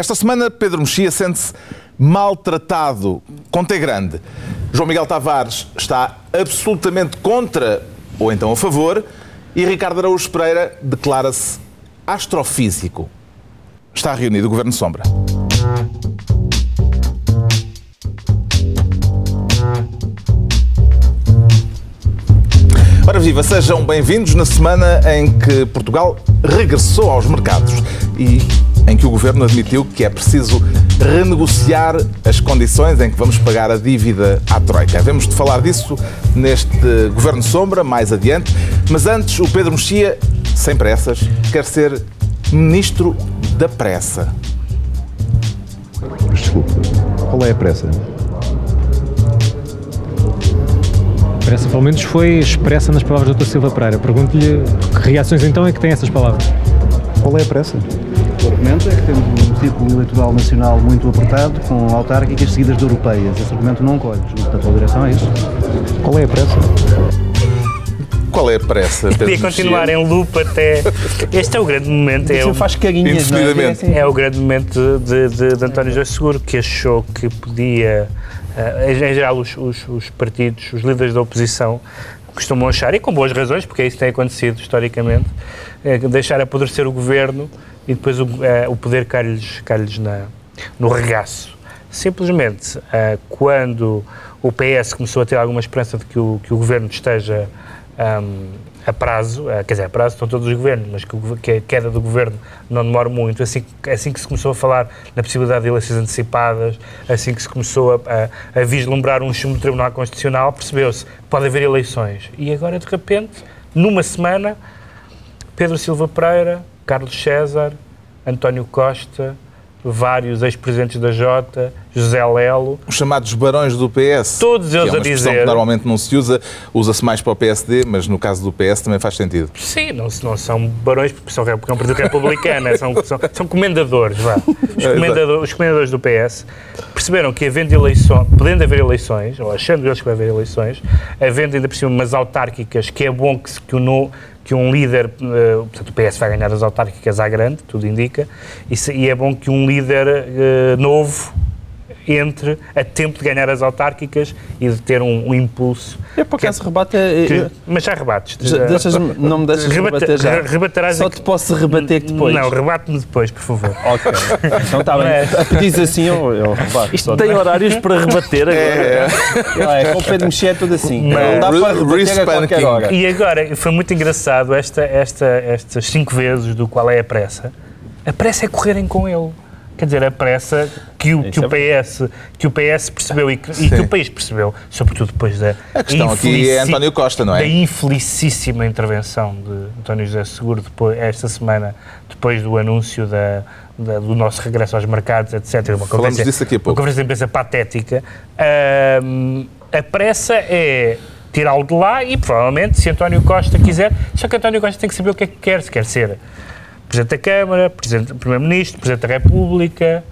Esta semana, Pedro Mexia sente-se maltratado, com T grande. João Miguel Tavares está absolutamente contra, ou então a favor, e Ricardo Araújo Pereira declara-se astrofísico. Está reunido o Governo Sombra. Ora viva, sejam bem-vindos na semana em que Portugal regressou aos mercados e em que o Governo admitiu que é preciso renegociar as condições em que vamos pagar a dívida à Troika. Havemos de falar disso neste Governo Sombra, mais adiante, mas antes o Pedro Mexia, sem pressas, quer ser Ministro da Pressa. Desculpe, qual é a pressa? pressa, pelo menos, foi expressa nas palavras do Dr. Silva Pereira. Pergunto-lhe que reações então é que tem essas palavras. Qual é a pressa? O argumento é que temos um círculo eleitoral nacional muito apertado, com autárquicas seguidas de europeias. Esse argumento não colhe. Junto da tua direção é isso. Qual é a pressa? Qual é a pressa? Podia continuar em loop até. Este é o grande momento. É o, faz carinhas, não é? É assim. é o grande momento de, de, de António José Seguro, que achou que podia. eh, em geral, os, os, os partidos, os líderes da oposição, costumam achar, e com boas razões, porque é isso que tem acontecido historicamente, é deixar apodrecer o governo e depois o, eh, o poder cai-lhes cai no regaço. Simplesmente, eh, quando o PS começou a ter alguma esperança de que o, que o governo esteja ahm, a prazo, eh, quer dizer, a prazo estão todos os governos, mas que, o que a queda do governo não demora muito, assim, assim que se começou a falar na possibilidade de eleições antecipadas, assim que se começou a, a, a vislumbrar um chumbo do Tribunal Constitucional, percebeu-se que pode haver eleições. E agora, de repente, numa semana, Pedro Silva Pereira, Carlos César, António Costa, vários ex-presidentes da Jota, José Lelo, Os chamados barões do PS. Todos eles que é uma a dizer- que normalmente não se usa, usa-se mais para o PSD, mas no caso do PS também faz sentido. Sim, não, não são barões porque são, porque é um partido republicano, é, são, são, são comendadores, vá. Os, É, comendador- os comendadores do PS perceberam que havendo eleições, podendo haver eleições, ou achando eles que vai haver eleições, havendo ainda por cima umas autárquicas, que é bom que, se- que, o no- que um líder, eh, portanto o PS vai ganhar as autárquicas à grande, tudo indica, e, se- e é bom que um líder eh, novo entre a tempo de ganhar as autárquicas e de ter um, um impulso. Eu, por acaso, rebate... é- que- eu- mas já rebates. já- deixas-me- não me deixas Rebate- rebater já. re- rebaterás Só aqui- te posso rebater depois. Não, rebate-me depois, por favor. Ok. Então está bem. Mas- A pedires assim, eu, eu rebato. Isto tem horários para rebater agora. É, com o Pedro Mexia é tudo assim. Mas- Não dá para rebater a qualquer hora. E agora, foi muito engraçado esta, esta, estas cinco vezes do qual é a pressa. A pressa é correrem com ele. Quer dizer, a pressa que o, que o, é PS, que o PS percebeu e que, e que o país percebeu, sobretudo depois da A questão aqui é António Costa, não é? Da infelicíssima intervenção de António José Seguro depois, esta semana, depois do anúncio da, da- do nosso regresso aos mercados, etc. Uma Falamos conferência- disso daqui a pouco. Uma conferência de imprensa patética. Ahm, a pressa é tirá-lo de lá e, provavelmente, se António Costa quiser, só que António Costa tem que saber o que é que quer, se quer ser Presidente da Câmara, Presidente, Primeiro-Ministro, Presidente da República,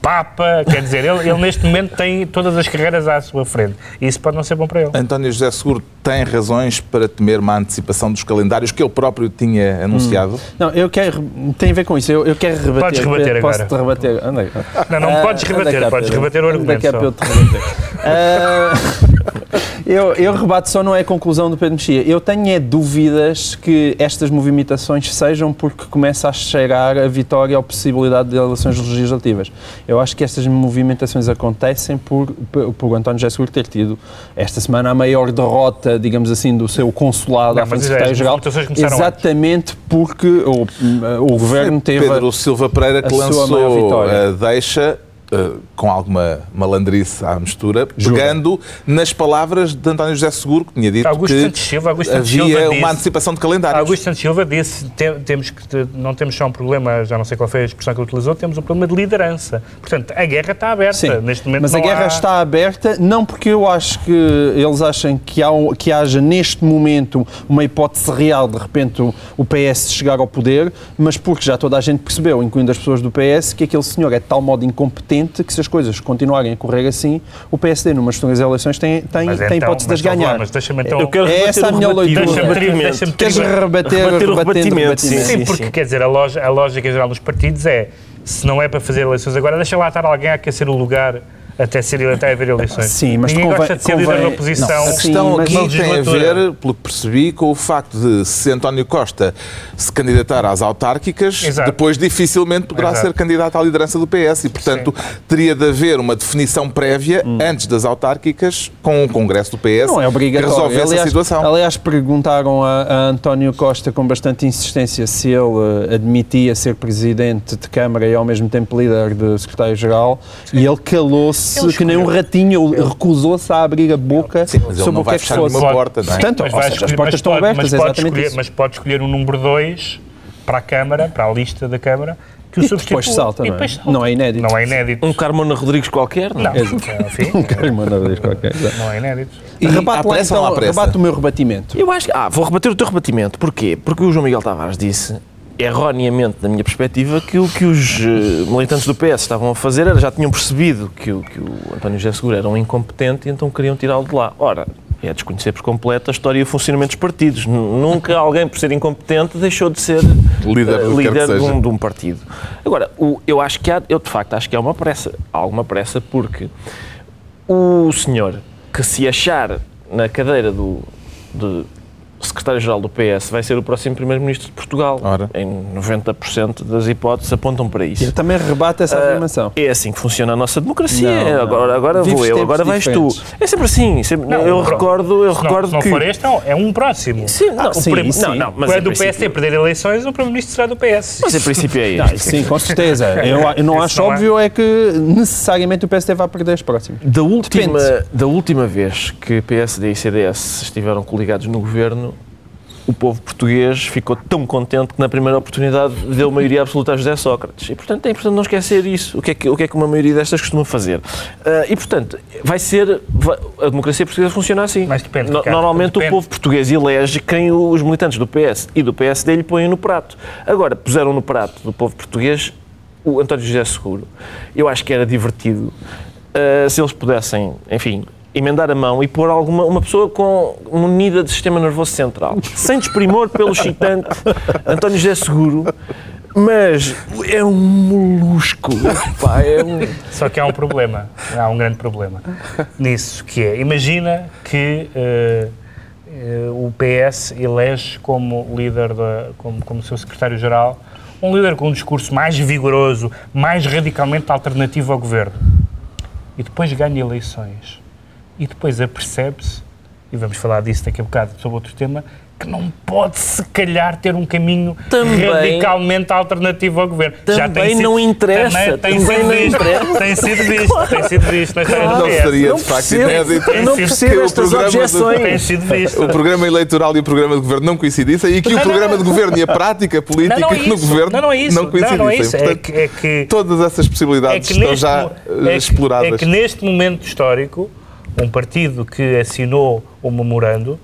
Papa, quer dizer, ele, ele neste momento tem todas as carreiras à sua frente. E isso pode não ser bom para ele. António José Seguro tem razões para temer uma antecipação dos calendários que ele próprio tinha anunciado? Não, eu quero. Tem a ver com isso. Eu, eu quero rebater. Podes rebater Posso agora. te rebater? Anda aí. Não, não Ah, podes rebater, cá, podes rebater o argumento só. para eu te rebater. Ah, eu, eu rebato só não é a conclusão do Pedro Mexia. Eu tenho é dúvidas que estas movimentações sejam porque começa a chegar a vitória ou possibilidade de eleições legislativas. Eu acho que estas movimentações acontecem por, por, por António José Seguro ter tido esta semana a maior derrota, digamos assim, do seu consulado Não, à frente as Secretário-Geral. Exatamente porque o, o governo teve. Pedro Silva Pereira que a sua maior lançou vitória. a deixa eh, com alguma malandrice à mistura, Jura. pegando nas palavras de António José Seguro, que tinha dito Augusto que Santos Silva, Augusto Santos havia Silva uma disse- antecipação de calendários. Augusto Santos Silva disse te- temos que não temos só um problema, já não sei qual foi a expressão que ele utilizou, temos um problema de liderança. Portanto, a guerra está aberta. Sim, Neste momento mas a guerra há- está aberta, não porque eu acho que eles acham que, há que haja neste momento uma hipótese real de repente o, o PS chegar ao poder, mas porque já toda a gente percebeu, incluindo as pessoas do PS, que aquele senhor é de tal modo incompetente que se as coisas continuarem a correr assim, o PSD, numas futuras eleições, tem, tem, Mas tem então- hipótese de mas as então ganhar. Mas deixa-me então. Eu quero É essa a minha leitura. Deixa-me ter- Rebatimento. deixa-me ter- Queres rebater, Rebater o rebatendo, rebatimento, rebatimento? sim, Sim, porque quer dizer, a, loja, a lógica geral dos partidos é se não é para fazer eleições agora, deixa lá estar alguém a aquecer o lugar até, ser, até haver eleições. Sim, mas Ninguém convém- gosta de ser líder convém- da oposição. Não, A Sim, questão mas aqui tem a ver, pelo que percebi, com o facto de se António Costa se candidatar às autárquicas, Exato. depois dificilmente poderá Exato. ser candidato à liderança do PS e, portanto, teria de haver uma definição prévia antes das autárquicas com o Congresso do PS Não é que obrigatório. resolvesse a aliás, situação. aliás, perguntaram a, a António Costa com bastante insistência se ele eh, admitia ser presidente de Câmara e ao mesmo tempo líder de secretário-geral e ele calou-se Ele que nem um ratinho, ele recusou-se a abrir a boca Sim, mas sobre o que é que fechar fosse. nenhuma porta, não é? Portanto, Mas seja, as portas mas estão pode- abertas, mas é pode exatamente escolher, isso. Mas pode escolher um número 2 para a Câmara, para a lista da Câmara, que o E substitua. depois salta, E não é? depois salta. Não é inédito. Não é inédito. Um Carmona Rodrigues qualquer, não? Não, enfim, Quero mandar dizer qualquer coisa. não é inédito. E Rebate lá, então, rebate o meu rebatimento. Eu acho que. Ah, vou rebater o teu rebatimento. Porquê? Porque o João Miguel Tavares disse, erroneamente, da minha perspectiva, que o que os eh, militantes do PS estavam a fazer era já tinham percebido que, o- que o António José Seguro era um incompetente e então queriam tirá-lo de lá. Ora. É desconhecer por completo a história e o funcionamento dos partidos. Nunca alguém, por ser incompetente, deixou de ser Líder que líder de, um, de um partido. Agora, o- eu acho que há, eu de facto acho que há uma pressa. Há alguma pressa porque o senhor que se achar na cadeira do de secretário-geral do PS vai ser o próximo primeiro-ministro de Portugal. Ora. Em 90% das hipóteses apontam para isso. Eu também rebato essa Ah, afirmação. É assim que funciona a nossa democracia. Não, não. Agora, agora Vives vou eu, agora vais tu. diferentes. É sempre assim. sempre- Não, eu recordo, eu Se não, recordo se não que. for este, não, é um próximo. Sim, não, o sim, prim- sim. não, não, Mas Quando em o PSD princípio- perder eleições, o Primeiro-Ministro será do PS. Mas em princípio é Não, este. isso sim, com certeza. Eu, eu não acho não é- óbvio é que necessariamente o PSD vai perder as próximas. Da última, Depende. da última vez que PSD e CDS estiveram coligados no governo, o povo português ficou tão contente que na primeira oportunidade deu maioria absoluta a José Sócrates. E, portanto, é importante não esquecer isso. O que é que, o que, é que uma maioria destas costuma fazer? Ah, e, portanto, vai ser... vai- a democracia portuguesa funciona assim. Mas depende, No- Normalmente depende. o povo português elege quem os militantes do PS e do PSD lhe põem no prato. Agora, puseram no prato do povo português o António José Seguro. Eu acho que era divertido ah, se eles pudessem, enfim, emendar a mão e pôr alguma, uma pessoa com munida de sistema nervoso central, sem desprimor pelo excitante António José Seguro, mas é um molusco. Pá, é um... Só que há um problema, há um grande problema nisso, que é, imagina que eh, eh, o PS elege como líder, da, como, como seu secretário-geral, um líder com um discurso mais vigoroso, mais radicalmente alternativo ao governo. E depois ganha eleições. E depois apercebe-se, e vamos falar disso daqui a bocado sobre outro tema, que não pode, se calhar, ter um caminho Também- radicalmente alternativo ao governo. Também não interessa, Também, tem também sido não visto, interessa. tem sido visto, tem sido visto na história do Não PS. seria não de facto percebo, inédito. não que percebo o estas programa do- objeções. Tem sido visto. O programa eleitoral e o programa de governo não coincidissem e aqui o programa de governo e a prática política Não, não é no governo Não, não é isso. não Não, coincidissem. não é isso. É Portanto, que- é que- todas essas possibilidades estão já mo- eh, é que- exploradas. é que neste momento histórico, um partido que assinou o memorando,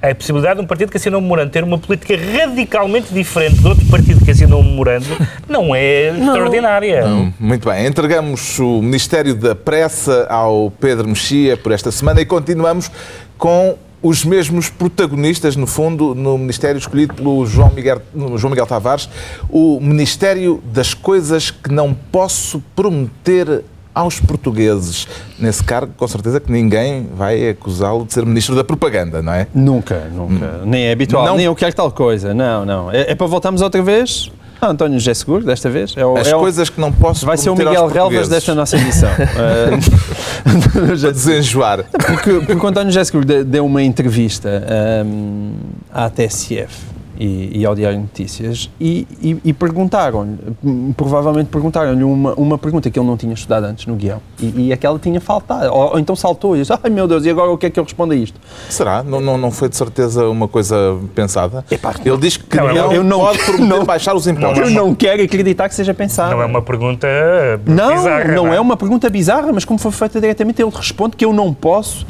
a possibilidade de um partido que assinou o memorando ter uma política radicalmente diferente de outro partido que assinou o memorando não é extraordinária. Muito bem, entregamos o Ministério da Pressa ao Pedro Mexia por esta semana e continuamos com os mesmos protagonistas, no fundo, no Ministério escolhido pelo João Miguel, João Miguel Tavares, o Ministério das Coisas que não posso prometer aos portugueses. Nesse cargo, com certeza que ninguém vai acusá-lo de ser Ministro da Propaganda, não é? Nunca, nunca. Nem é habitual, Não. nem eu quero tal coisa. Não, não. É, é para voltarmos outra vez a António José Seguro, desta vez. É o, As é o- coisas que não posso vai ser o Miguel Relvas desta nossa edição. Eh, Para desenjoar. porque, porque o António José Seguro de- deu uma entrevista hum, à TSF e, e ao Diário de Notícias e, e- e perguntaram-lhe, hum, provavelmente perguntaram-lhe uma, uma pergunta que ele não tinha estudado antes no guião e, e aquela tinha faltado, ou, ou então saltou e disse, ai meu Deus, e agora o que é que eu respondo a isto? Será? Não, não, não foi de certeza uma coisa pensada? Ele diz que Não, não, eu- não- pode prometer não- baixar os impostos. Eu não quero acreditar que seja pensado. Não é uma pergunta Não, bizarra. não é uma pergunta bizarra, mas como foi feita diretamente, ele responde que eu não posso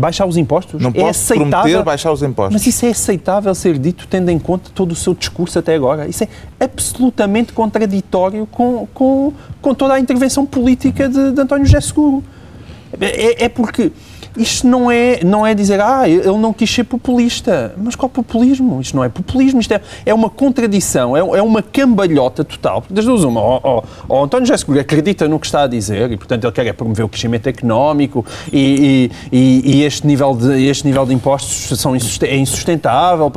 baixar os impostos. Não é posso aceitável. prometer baixar os impostos. Mas isso é aceitável ser dito tendo em conta todo o seu discurso até agora. Isso é absolutamente contraditório com, com, com toda a intervenção política de, de António José Seguro. É, é porque Isto não é, não é dizer, ah, ele não quis ser populista. Mas qual populismo? Isto não é populismo, isto é, é uma contradição, é, é uma cambalhota total. Das duas, uma, o, o, o António José acredita no que está a dizer e, portanto, ele quer é promover o crescimento económico e, e, e- este, nível de, este nível de impostos são é insustentável.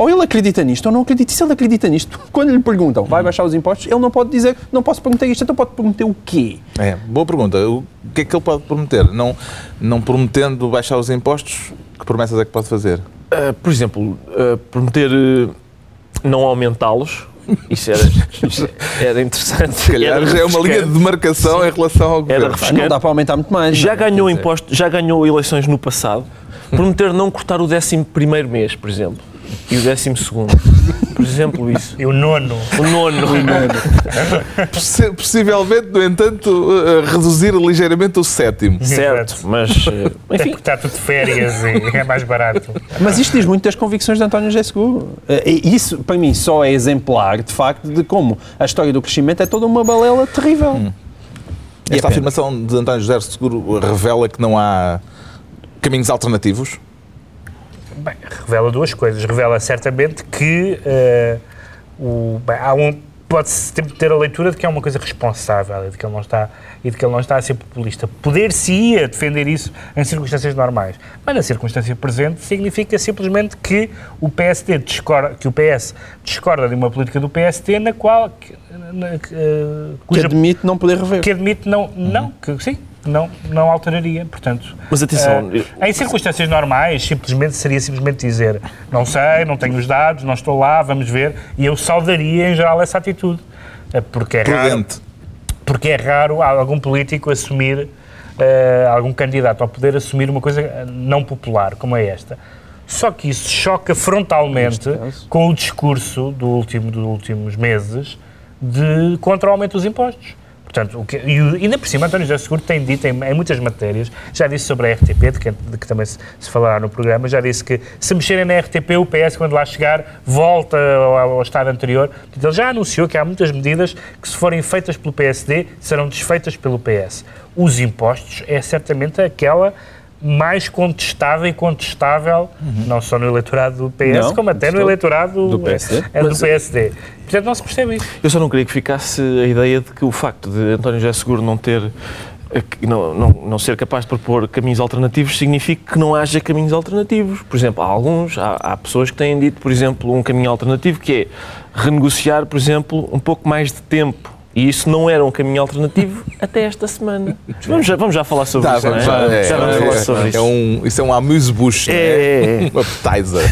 Ou ele acredita nisto ou não acredita. E se ele acredita nisto, quando lhe perguntam, vai baixar os impostos, ele não pode dizer, não posso prometer isto, então pode prometer o quê? É, boa pergunta. O que é que ele pode prometer? Não, não prometendo baixar os impostos, que promessas é que pode fazer? Uh, por exemplo, uh, prometer uh, não aumentá-los, isso era, era interessante. Se calhar Era já é uma linha de demarcação em relação ao Era governo. Pá, Não dá para aumentar muito mais. Já não ganhou impostos, já ganhou eleições no passado. Prometer não cortar o 11 primeiro mês, por exemplo, e o 12 segundo. Por exemplo, isso. E o nono. O nono. Possi- Possivelmente, no entanto, eh, reduzir ligeiramente o sétimo. certo, mas uh, Até enfim, porque está tudo de férias e é mais barato. Mas isto diz muito das convicções de António José Seguro. Eh, e Isso, para mim, só é exemplar, de facto, de como a história do crescimento é toda uma balela terrível. Hum. É Esta afirmação de António José Seguro revela que não há caminhos alternativos? Bem, revela duas coisas. Revela certamente que eh, o, bem, há um, pode-se ter- a leitura de que é uma coisa responsável e de que ele não está, e de que ele não está a ser populista. Poder-se-ia defender isso em circunstâncias normais. Mas na circunstância presente significa simplesmente que o PSD discorda, que o PS discorda de uma política do PSD na qual que, na- que, eh, Que cuja- admite não poder rever. que admite não, não, que sim, não, não alteraria, portanto. Mas atenção, eh, em circunstâncias normais, simplesmente seria simplesmente dizer não sei, não tenho os dados, não estou lá, vamos ver, e eu saudaria em geral essa atitude. Eh, Porque é raro, porque é raro algum político assumir, eh, algum candidato ao poder assumir uma coisa não popular como é esta. Só que isso choca frontalmente com o discurso do último, dos últimos meses de contra o aumento dos impostos. Portanto, o que, e ainda por cima, António José Seguro tem dito em, em muitas matérias, já disse sobre a RTP, de que, de que também se, se falará no programa, já disse que se mexerem na RTP, o PS, quando lá chegar, volta ao, ao estado anterior. Portanto, ele já anunciou que há muitas medidas que, se forem feitas pelo PSD, serão desfeitas pelo PS. Os impostos é certamente aquela mais contestada e contestável, não só no eleitorado do PS, Não, como até no eleitorado do PSD. é, do PSD. Portanto, não se percebe isso. eu só não queria que ficasse a ideia de que o facto de António José Seguro não ter eh, não, não, não ser capaz de propor caminhos alternativos significa que não haja caminhos alternativos. Por exemplo, há alguns, há, há pessoas que têm dito, por exemplo, um caminho alternativo que é renegociar, por exemplo, um pouco mais de tempo. E isso não era um caminho alternativo até esta semana. Vamos já, vamos já falar sobre Tá, isso, vamos não é? já- é, já vamos é, falar é, sobre é isso. um, isso é um amuse-bouche, É, é, é. um appetizer.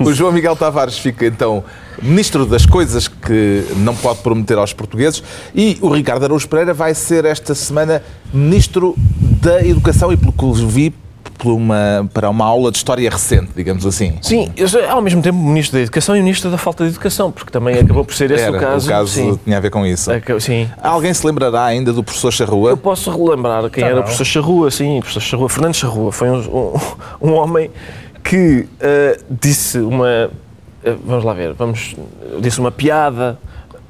o João Miguel Tavares fica então ministro das coisas que não pode prometer aos portugueses e o Ricardo Araújo Pereira vai ser esta semana ministro da Educação e pelo que vi por uma, para uma aula de história recente, digamos assim. Sim, ao mesmo tempo Ministro da Educação e Ministro da Falta de Educação, porque também acabou por ser esse Era, o caso. sim. tinha a ver com isso. Sim. Alguém se lembrará ainda do professor Charrua? Eu posso relembrar quem Tá era bom. o professor Charrua, sim, o professor Charrua, Fernando Charrua, foi um, um, um homem que eh, disse uma, eh, vamos lá ver, vamos, disse uma piada,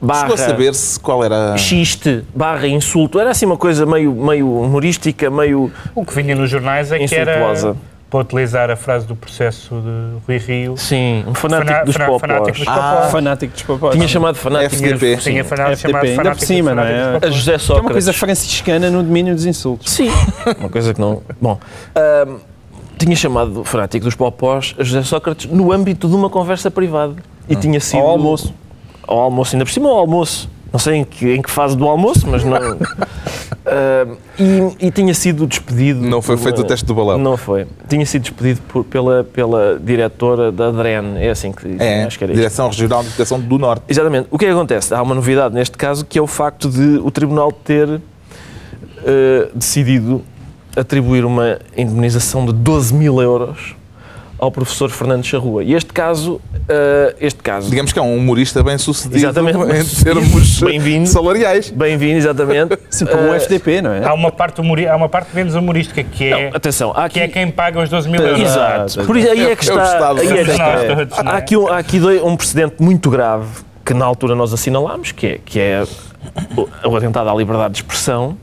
barra, Chegou a saber-se qual era... xiste, barra insulto, era assim uma coisa meio, meio humorística, meio O que vinha nos jornais é que era, para utilizar a frase do processo de Rui Rio, Sim, um fanático Fana- dos popós. fanático dos Ah, popós. Fanático dos papóis. Tinha chamado fanático. FDP. tinha fanático FDP, chamado ainda por fanático cima, não é? fanático A popós. José Que é Sócrates. uma coisa franciscana no domínio dos insultos. Sim, uma coisa que não. Bom, ahm, tinha chamado fanático dos popós a José Sócrates no âmbito de uma conversa privada. E tinha sido. Ao almoço. Ao almoço, ainda por cima ao almoço. Não sei em que, em que fase do almoço, mas não. Ahm, e, e tinha sido despedido. Não foi pela- feito o teste do balão. Não foi. Tinha sido despedido por- pela, pela diretora da DREN. É assim que. É, acho que era isto. Direção Regional de Educação do Norte. Exatamente. O que é que acontece? Há uma novidade neste caso que é o facto de o Tribunal ter eh, decidido atribuir uma indemnização de 12 mil euros ao professor Fernando Charrua. E este caso, eh, este caso, Digamos que é um humorista bem sucedido Exatamente, em termos Bem-vindo. salariais. bem-vindo, exatamente. Sim, como o FDP, não é? Há uma, parte humori- há uma parte menos humorística que é, Não, atenção, há aqui... que é quem paga os 12 mil euros. Exato. Por isso, aí é que É está... Aí é que está. não é? Há aqui, um, há aqui um precedente muito grave que na altura nós assinalámos, que é, que é o atentado à liberdade de expressão.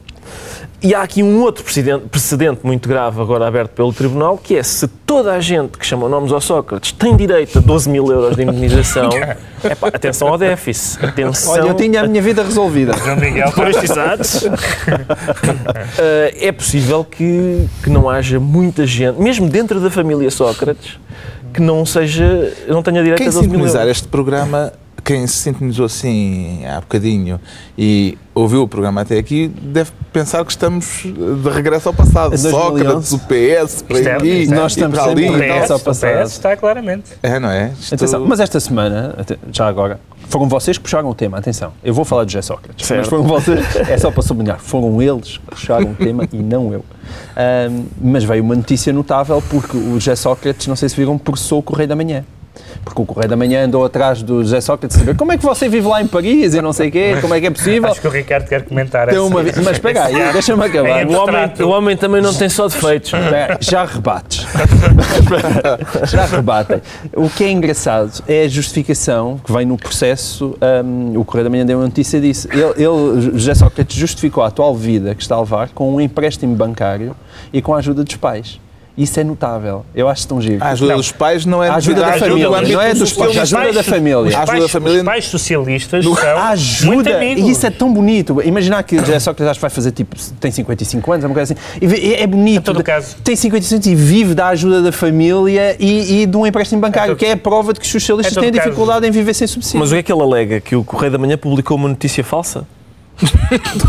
E há aqui um outro precedente, precedente muito grave agora aberto pelo Tribunal, que é se toda a gente que chama nomes ao Sócrates tem direito a 12 mil euros de indemnização, epá, atenção ao déficit. Atenção, Olha, eu tinha a minha vida resolvida. João Miguel, Pois, exato. Uh, é possível que, que não haja muita gente, mesmo dentro da família Sócrates, que não seja, não tenha direito Quem a 12 mil euros. este programa, quem se sintonizou assim há bocadinho e ouviu o programa até aqui, deve pensar que estamos de regresso ao passado. Em 2011. Sócrates, o PS, para Isto é- aqui, é- Nós estamos para ali. sempre o PS, só o passado. PS está claramente. É, não é? Isto- Atenção, mas esta semana, já agora, foram vocês que puxaram o tema, atenção. Eu vou falar de José Sócrates, Certo. mas foram vocês, é só para sublinhar, foram eles que puxaram o tema e não eu. Ahm, mas veio uma notícia notável porque o José Sócrates, não sei se viram, processou o Correio da Manhã. Porque o Correio da Manhã andou atrás do José Sócrates saber como é que você vive lá em Paris e não sei o quê, como é que é possível. Acho que o Ricardo quer comentar Tem essa- uma Mas espera aí, deixa-me acabar. É O homem, o homem também não tem só defeitos. Já rebates. Já rebatem. O que é engraçado é a justificação que vem no processo. hum, o Correio da Manhã deu uma notícia disso. Ele, ele, José Sócrates, justificou a atual vida que está a levar com um empréstimo bancário e com a ajuda dos pais. Isso é notável. Eu acho tão giro. A ajuda Não. dos pais não é A ajuda da família, no âmbito não é dos pais, a ajuda da família. A ajuda da família- os pais socialistas A são ajuda, muito amigos. e isso é tão bonito. Imaginar que José Sócrates acho que vai fazer tipo, tem 55 anos, é uma coisa assim. E é, bonito. Em todo caso. Tem 55 anos e vive da ajuda da família e, e de um empréstimo bancário, Em todo- que é a prova de que os socialistas em todo têm caso. dificuldade em viver sem subsídio. Mas o que é que ele alega? Que o Correio da Manhã publicou uma notícia falsa?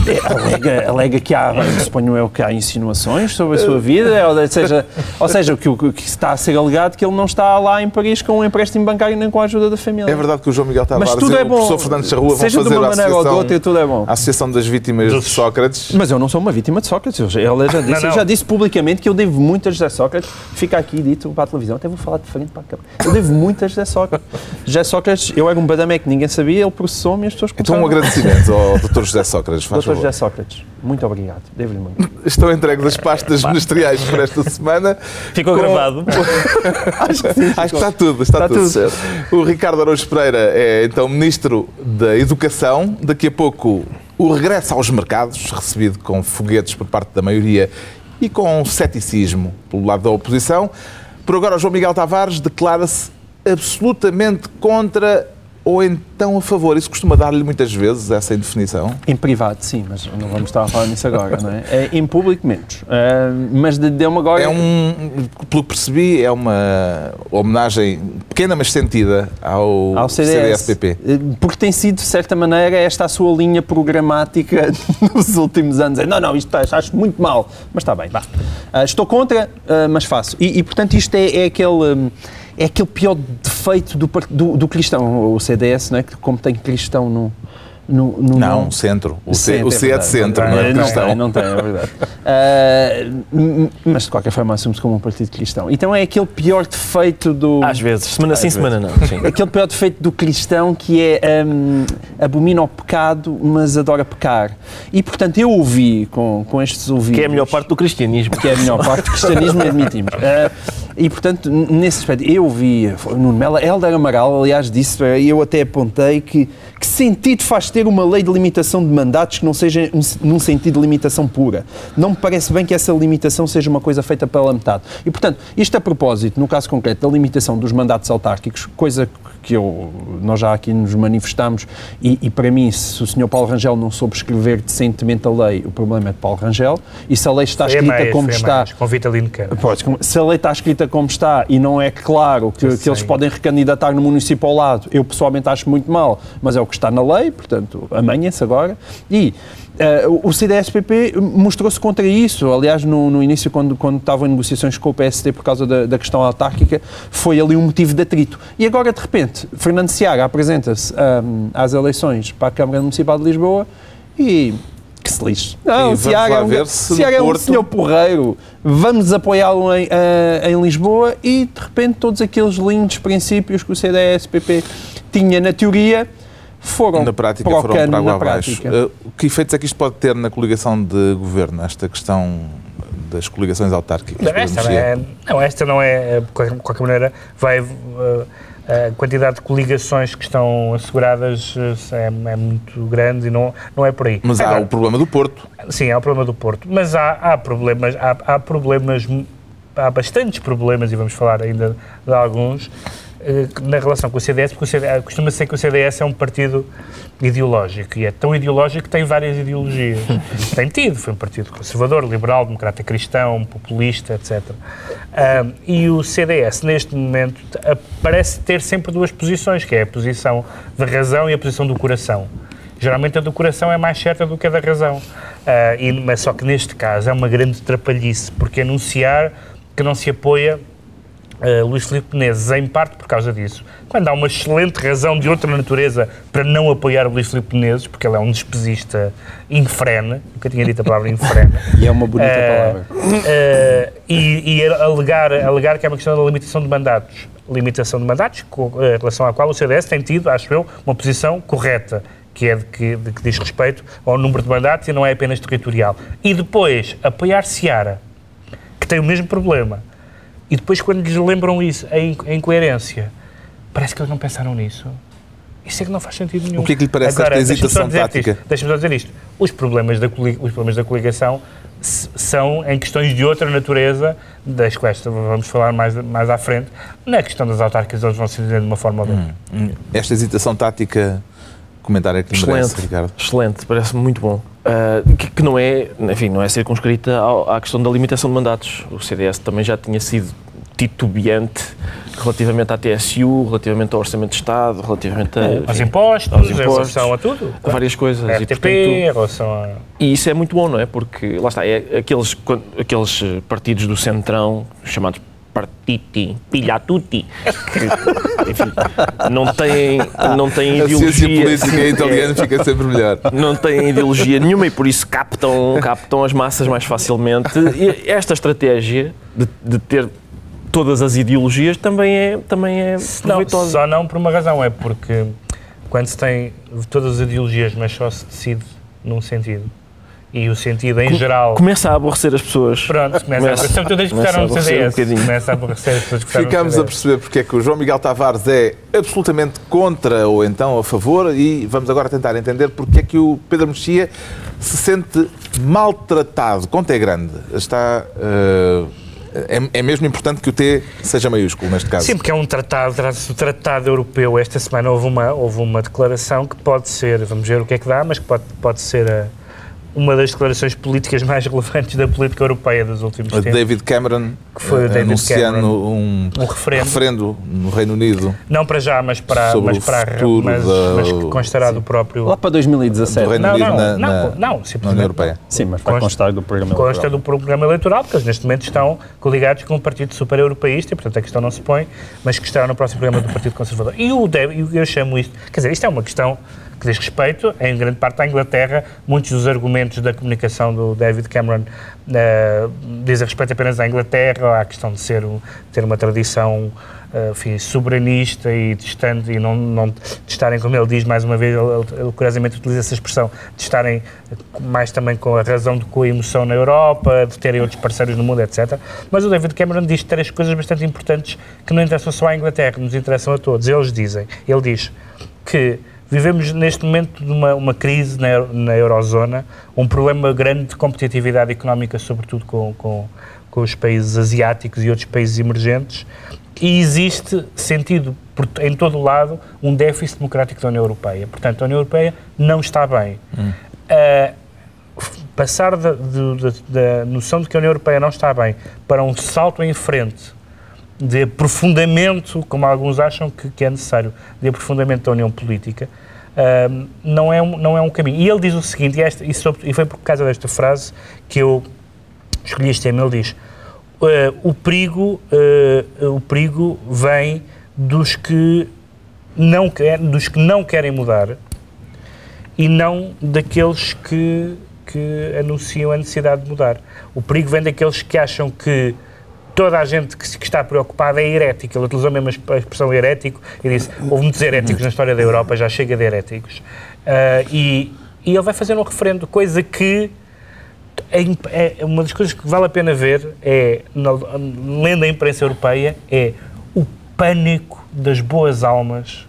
É, alega, alega que há, suponho eu, que há insinuações sobre a sua vida, ou seja, ou seja o que, o que está a ser alegado que ele não está lá em Paris com um empréstimo bancário nem com a ajuda da família. É verdade que o João Miguel Tavares Mas tudo e é o bom. professor Fernando Charrua vão Seja de fazer uma a maneira ou de outra, tudo é bom. a Associação das Vítimas de Sócrates. Mas eu não sou uma vítima de Sócrates. Eu já, ele já disse, Não, não. eu já disse publicamente que eu devo muito a José Sócrates. Fica aqui dito para a televisão. Até vou falar de frente para a câmara. Eu devo muito a José Sócrates. José Sócrates, eu era um badamé que ninguém sabia, ele processou-me e as pessoas Então um começaram... agradecimento ao Dr. José Sócrates. Faz Doutor favor. José Sócrates, muito obrigado. Devo-lhe muito. Estão entregues as pastas ministeriais para esta semana. Ficou Com- gravado. Acho que está tudo, está, Está tudo. tudo. O Ricardo Araújo Pereira é então Ministro da Educação. Daqui a pouco o regresso aos mercados, recebido com foguetes por parte da maioria e com ceticismo pelo lado da oposição. Por agora, o João Miguel Tavares declara-se absolutamente contra ou então a favor. Isso costuma dar-lhe muitas vezes essa indefinição. Em privado, sim, mas não vamos estar a falar nisso agora, não é? É, em público, menos. Ah, mas de- deu-me agora... É um, pelo que percebi, é uma homenagem pequena mas sentida ao, Ao CDS. CDS-PP. Eh, Porque tem sido, de certa maneira, esta a sua linha programática nos últimos anos. É, Não, não, isto está, acho muito mal. Mas está bem, vá. Ah, estou contra, ah, mas faço. E, e, portanto, isto é, é aquele. hum, É aquele pior defeito do, do, do cristão, o CDS, não é? Que como tem cristão no. no, no Não, nome- centro. O C, Centro, o C é de verdade. centro, não é não cristão. tem, não tem, é verdade. M- mas de qualquer forma assume-se como um partido cristão. Então é aquele pior defeito do. Às vezes. Semana sim, semana não. Sim. Aquele pior defeito do cristão que é hum, abomina o pecado, mas adora pecar. E portanto eu ouvi com, com estes ouvidos. Que é a melhor parte do cristianismo. Que é a melhor parte do cristianismo, admitimos. Ah, e portanto, nesse aspecto, eu o Nuno Melo, Helder Amaral, aliás, disse, eh, eu até apontei que que sentido faz ter uma lei de limitação de mandatos que não seja um, num sentido de limitação pura? Não me parece bem que essa limitação seja uma coisa feita pela metade. E portanto, isto a propósito, no caso concreto, da limitação dos mandatos autárquicos, coisa que eu, nós já aqui nos manifestamos, e, e para mim, se o Sr. Paulo Rangel não soube escrever decentemente a lei, o problema é de Paulo Rangel, e se a lei está a escrita mais, como a está, mais, com Vitalino como- se a lei está escrita como está e não é claro que, que eles podem recandidatar no município ao lado, eu pessoalmente acho muito mal, mas é o que está na lei, portanto, amanhã-se agora. E eh, o- CDS-PP mostrou-se contra isso. Aliás, no, no início, quando, quando estavam em negociações com o PSD por causa da, da questão autárquica, foi ali um motivo de atrito. E agora, de repente, Fernando Seaga apresenta-se ahm, às eleições para a Câmara Municipal de Lisboa e. Que se lixe. Não, E lá é um, ver se é um Porto- senhor porreiro, vamos apoiá-lo em, eh, em Lisboa e de repente todos aqueles lindos princípios que o CDS-PP tinha na teoria foram Na prática para o foram cano para água na abaixo. prática. Uh, que efeitos é que isto pode ter na coligação de governo, esta questão das coligações autárquicas? Não, esta não dizer? é, não, esta não é, de qualquer, de qualquer maneira, vai, eh, A quantidade de coligações que estão asseguradas eh, é, é muito grande e não, não é por aí. Mas há Agora, o problema do Porto. Sim, há o problema do Porto, mas há, há problemas, há, há problemas, há bastantes problemas, e vamos falar ainda de alguns, eh, na relação com o CDS, porque o CDS, costuma ser que o CDS é um partido ideológico, e é tão ideológico que tem várias ideologias. tem tido, foi um partido conservador, liberal, democrata cristão, populista, etc. Ahm, e o CDS, neste momento, parece ter sempre duas posições, que é a posição da razão e a posição do coração. Geralmente a do coração é mais certa do que a da razão. Ah, e, mas só que neste caso é uma grande trapalhice, porque anunciar que não se apoia uh, Luís Filipe Menezes, em parte por causa disso. Quando há uma excelente razão de outra natureza para não apoiar o Luís Filipe Menezes, porque ele é um despesista infrene, nunca tinha dito a palavra infrene, E é uma bonita Eh, palavra. eh, e, e alegar, alegar que é uma questão da limitação de mandatos. Limitação de mandatos, com, em relação à qual o CDS tem tido, acho eu, uma posição correta, que é de que, de que diz respeito ao número de mandatos e não é apenas territorial. E depois, apoiar Seara, que tem o mesmo problema, e depois quando lhes lembram isso, em, em coerência, parece que eles não pensaram nisso. Isso é que não faz sentido nenhum. O que é que lhe parece esta deixa-me só hesitação tática? isto. Deixa-me só dizer isto. Os problemas da, os problemas da coligação são em questões de outra natureza, das quais vamos falar mais, mais à frente. Na questão das autárquicas, eles vão se dizer de uma forma ou de outra. Esta hesitação tática, comentário que lhe merece, Excelente, Ricardo. excelente, parece-me muito bom. Ah, que, que não é, enfim, não é circunscrita ao- à questão da limitação de mandatos. O CDS também já tinha sido titubeante relativamente à TSU, relativamente ao Orçamento de Estado, relativamente a, Aos enfim, impostos, aos em impostos, relação a tudo. a várias coisas. A e, RTP, portanto, em relação a... e isso é muito bom, não é? Porque, lá está, é aqueles, aqueles partidos do Centrão, chamados partiti, pilhatuti, que, enfim, não têm, não têm A ciência ideologia. política É, italiana fica sempre melhor. não têm ideologia nenhuma e por isso captam, captam as massas mais facilmente. E esta estratégia de, de ter todas as ideologias também é, também é Não, proveitosa. só não por uma razão, é porque quando se tem todas as ideologias, mas só se decide num sentido, e o sentido em geral... Começa a aborrecer as pessoas. Pronto, começa, Começa- a aborrecer. Tu tens que começa votar a no aborrecer um CDS. bocadinho. começa a aborrecer as pessoas que votaram Ficámos a perceber porque é que o João Miguel Tavares é absolutamente contra ou então a favor e vamos agora tentar entender porque é que o Pedro Mexia se sente maltratado. Conta é grande. Está... eh, é, é mesmo importante que o T seja maiúsculo neste caso. Sim, porque é um tratado, trata-se do tratado europeu. Esta semana houve uma, houve uma declaração que pode ser, vamos ver o que é que dá, mas que pode, pode ser a- uma das declarações políticas mais relevantes da política europeia dos últimos A de tempos. David Cameron Que foi o eh, David anunciando Cameron. um, Um referendo. no Reino Unido Não para já, mas para, Sobre mas o para futuro mas, da- mas que constará do próprio. Lá para do 2017. Reino Não, Unido não, na, não, na- não, na simplesmente União Europeia. Sim, mas vai Consta- constar do programa Consta eleitoral. do programa eleitoral, porque eles neste momento estão coligados com um partido super europeísta, e portanto a questão não se põe, mas que estará no próximo programa do Partido Conservador. E o e eu chamo isto, quer dizer, isto é uma questão que diz respeito, em grande parte, à Inglaterra. Muitos dos argumentos da comunicação do David Cameron eh, dizem respeito apenas à Inglaterra, à questão de ser ter uma tradição eh, enfim, soberanista e distante e não, não de estarem, como ele diz mais uma vez, ele, ele curiosamente utiliza essa expressão, de estarem mais também com a razão do que a emoção na Europa, de terem outros parceiros no mundo, etc. Mas o David Cameron diz três coisas bastante importantes que não interessam só à Inglaterra, nos interessam a todos. Eles dizem, ele diz que vivemos neste momento numa uma crise na, na eurozona, um problema grande de competitividade económica, sobretudo com, com, com os países asiáticos e outros países emergentes, e existe sentido em todo o lado um déficit democrático da União Europeia. Portanto, a União Europeia não está bem. Ah, passar da, de- da noção de que a União Europeia não está bem para um salto em frente de aprofundamento, como alguns acham que, que é necessário, de aprofundamento da União Política, não, é um, não é um caminho. E ele diz o seguinte, e, esta, e, sobre- e foi por causa desta frase que eu escolhi este tema, ele diz "Eh, o, perigo, eh, o perigo vem dos que, não quer, dos que não querem mudar e não daqueles que, que anunciam a necessidade de mudar. O perigo vem daqueles que acham que toda a gente que, que está preocupada é herética. Ele utilizou mesmo a exp- a expressão herético e disse houve muitos heréticos na história da Europa, já chega de heréticos. Ah, e, e ele vai fazer um referendo, coisa que é imp- é uma das coisas que vale a pena ver é, na, lendo a imprensa europeia, é o pânico das boas almas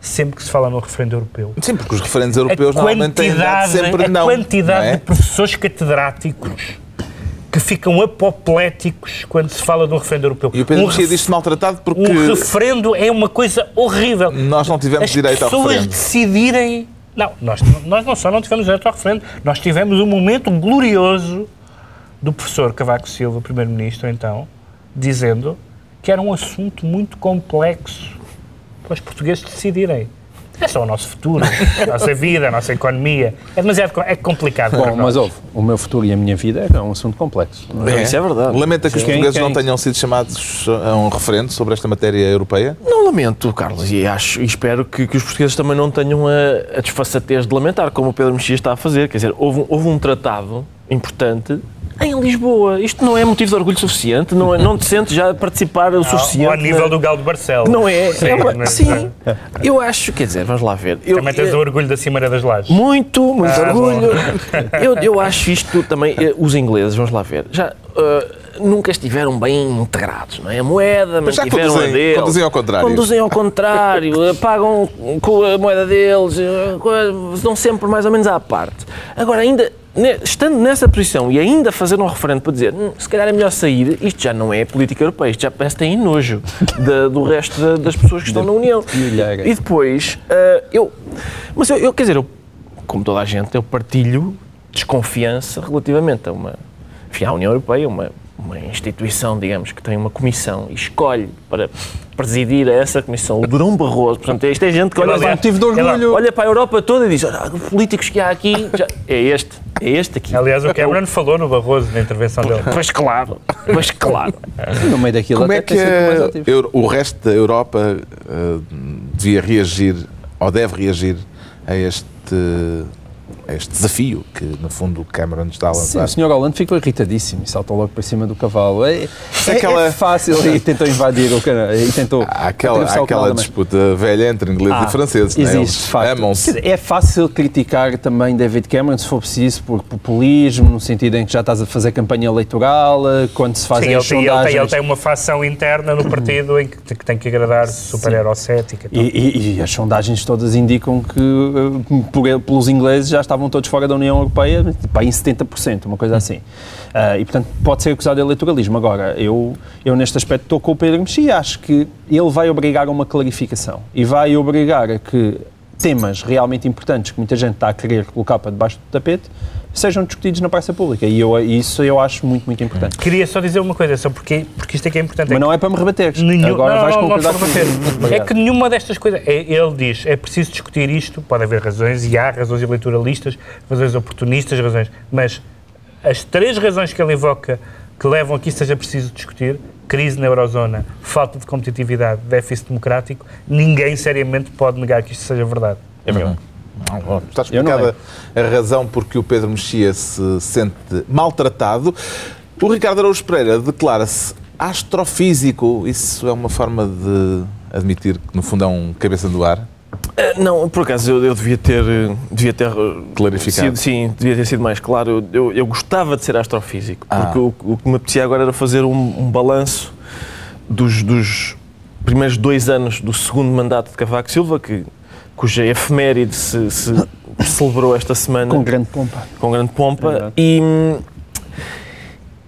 sempre que se fala no referendo europeu. Sim, porque os referentes europeus normalmente têm sempre a não. quantidade não é? de professores catedráticos que ficam apopléticos quando se fala de um referendo europeu. E o Pedro um, Mexia diz-se maltratado porque um referendo é uma coisa horrível. nós não tivemos As direito ao pessoas referendo. decidirem. Não, nós, nós não só não tivemos direito ao referendo, nós tivemos um momento glorioso do professor Cavaco Silva, primeiro-ministro, então, dizendo que era um assunto muito complexo para os portugueses decidirem. É só o nosso futuro, a nossa vida, a nossa economia. É demasiado é complicado. para Bom, nós. mas houve. O meu futuro e a minha vida é um assunto complexo. Isso é verdade. Lamenta que os Quem- portugueses quem- não tenham sido chamados a um referendo sobre esta matéria europeia. Não lamento, Carlos, e acho e espero que, que os portugueses também não tenham a, a desfaçatez de lamentar, como o Pedro Mexia está a fazer. Quer dizer, houve, houve um tratado importante em Lisboa. Isto não é motivo de orgulho suficiente, não, é, não te sentes já a participar o suficiente. Ao nível na- do Galo de Barcelos. Não é? Sim, é uma- sim. eh, eu acho, quer dizer, vamos lá ver. Eu, Também tens eu- o orgulho da Cimeira das Lajes. Muito, muito Ah, orgulho. Eu, eu acho isto também, eh, os ingleses, vamos lá ver, já eh, nunca estiveram bem integrados, não é? A moeda, Mas mantiveram a conduzem- deles. conduzem ao contrário. Conduzem ao contrário, eh, pagam com a moeda deles, eh, estão sempre mais ou menos à parte. Agora, ainda, estando nessa posição e ainda fazer um referendo para dizer "Hum, se calhar é melhor sair, isto já não é política europeia, isto já parece que tem nojo da- do resto da- das pessoas que estão na União. E depois, eh, eu. Mas eu, eu, quer dizer, eu, como toda a gente, eu partilho desconfiança relativamente a uma. Enfim, à União Europeia, uma, uma instituição, digamos, que tem uma comissão e escolhe para presidir a essa comissão o Durão Barroso. Portanto, isto é gente que olha, para, de orgulho. olha para a Europa toda e diz: olha, os políticos que há aqui. já- é este, é este aqui. Aliás, o Cameron falou no Barroso na intervenção dele. Pois claro, pois claro. No meio daquilo Como até é que o resto da Europa eh, devia reagir, ou deve reagir, a este, este desafio que, no fundo, o Cameron está a Sim, lançar? o Sr. Holland ficou irritadíssimo e saltou logo para cima do cavalo. É, é, aquela- é fácil e tentou invadir o canal. E tentou Há aquela, há aquela também. disputa velha entre ingleses Ah, e franceses. é? Existe, Eles de facto. Amam-se. É fácil criticar também David Cameron, se for preciso, por populismo, no sentido em que já estás a fazer campanha eleitoral, eh, quando se fazem Sim, ele, as tem, ele, tem, sondagens. ele tem uma facção interna no partido em que, que tem que agradar super eurocética. e. E, e- as sondagens todas indicam que eh, por- pelos ingleses já estavam todos fora da União Europeia, tipo, em 70%, uma coisa assim. Ah, e, portanto, pode ser acusado de eleitoralismo. Agora, eu, eu neste aspecto estou com o Pedro Mexia, acho que ele vai obrigar a uma clarificação e vai obrigar a que temas realmente importantes que muita gente está a querer colocar para debaixo do tapete sejam discutidos na praça pública. E eu, isso eu acho muito, muito importante. Queria só dizer uma coisa, só porque, porque isto é que é importante. é Mas não é para me rebateres. Nenhum, Agora não, vais não, não, concordar não rebater. É que nenhuma destas coisas. é- ele diz, é preciso discutir isto, pode haver razões, e há razões eleitoralistas, razões oportunistas, razões. Mas as três razões que ele invoca que levam a que isto seja preciso discutir, crise na eurozona, falta de competitividade, déficit democrático, ninguém seriamente pode negar que isto seja verdade. É meu. Está explicada a razão por que o Pedro Mexia se sente maltratado. O Ricardo Araújo Pereira declara-se astrofísico. Isso é uma forma de admitir que, no fundo, é um cabeça do ar? Eh, Não, por acaso eu, eu devia ter, eh, devia ter eh, Clarificado. sido- sim, devia ter sido mais claro. Eu, eu- eu gostava de ser astrofísico, Ah. porque o, o que me apetecia agora era fazer um, um balanço dos, dos primeiros dois anos do segundo mandato de Cavaco Silva, que, cuja efeméride se, se celebrou esta semana Com grande pompa. com grande pompa Verdade. e,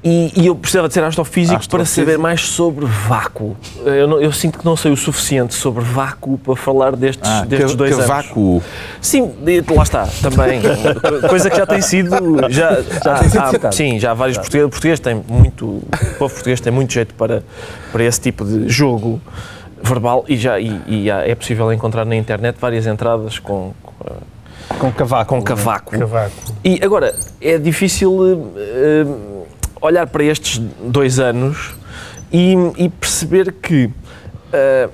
e, e eu precisava de ser astrofísico, para Astrofísico. saber mais sobre vácuo. Eu, não- eu sinto que não sei o suficiente sobre vácuo para falar destes, Ah, destes que, dois que anos. vácuo. Sim, lá está, também. Coisa que já tem sido. Já, Já há- tem sido há- citado. Sim, já há vários portugueses. O português tem muito. O povo português tem muito jeito para, para esse tipo de jogo verbal e, já, e, e há- é possível encontrar na internet várias entradas com, com, Com cavaco. com cavaco. Cavaco. E agora, é difícil eh, olhar para estes dois anos e, e perceber que eh,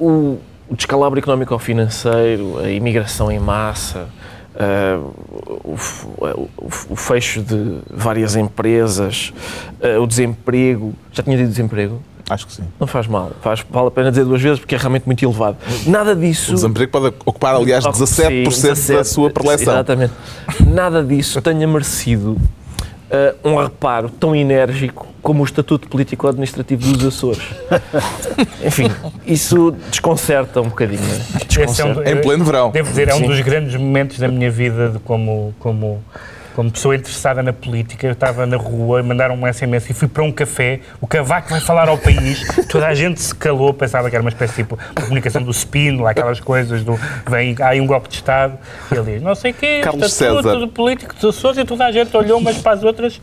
o, o descalabro económico-financeiro, a imigração em massa, eh, o, o- o fecho de várias empresas, o desemprego. Já tinha dito desemprego? Acho que sim. Não faz mal. Faz, vale a pena dizer duas vezes porque é realmente muito elevado. Nada disso. O desemprego pode ocupar, aliás, 17% Sim, da sua preleção. Exatamente. Nada disso tenha merecido eh, um reparo tão enérgico como o Estatuto Político-Administrativo dos Açores. Enfim, isso desconcerta um bocadinho. não é? É um Desconcerta. do- Em pleno verão. Devo dizer, é um Sim. dos grandes momentos da minha vida de como, como, como pessoa interessada na política. Eu estava na rua, mandaram um SMS e fui para um café. O Cavaco vai falar ao país. Toda a gente se calou, pensava que era uma espécie tipo de comunicação do spin, lá aquelas coisas do vem, há aí um golpe de Estado. E ele diz: não sei o quê, Carlos estatuto César. do político dos Açores e toda a gente olhou umas para as outras.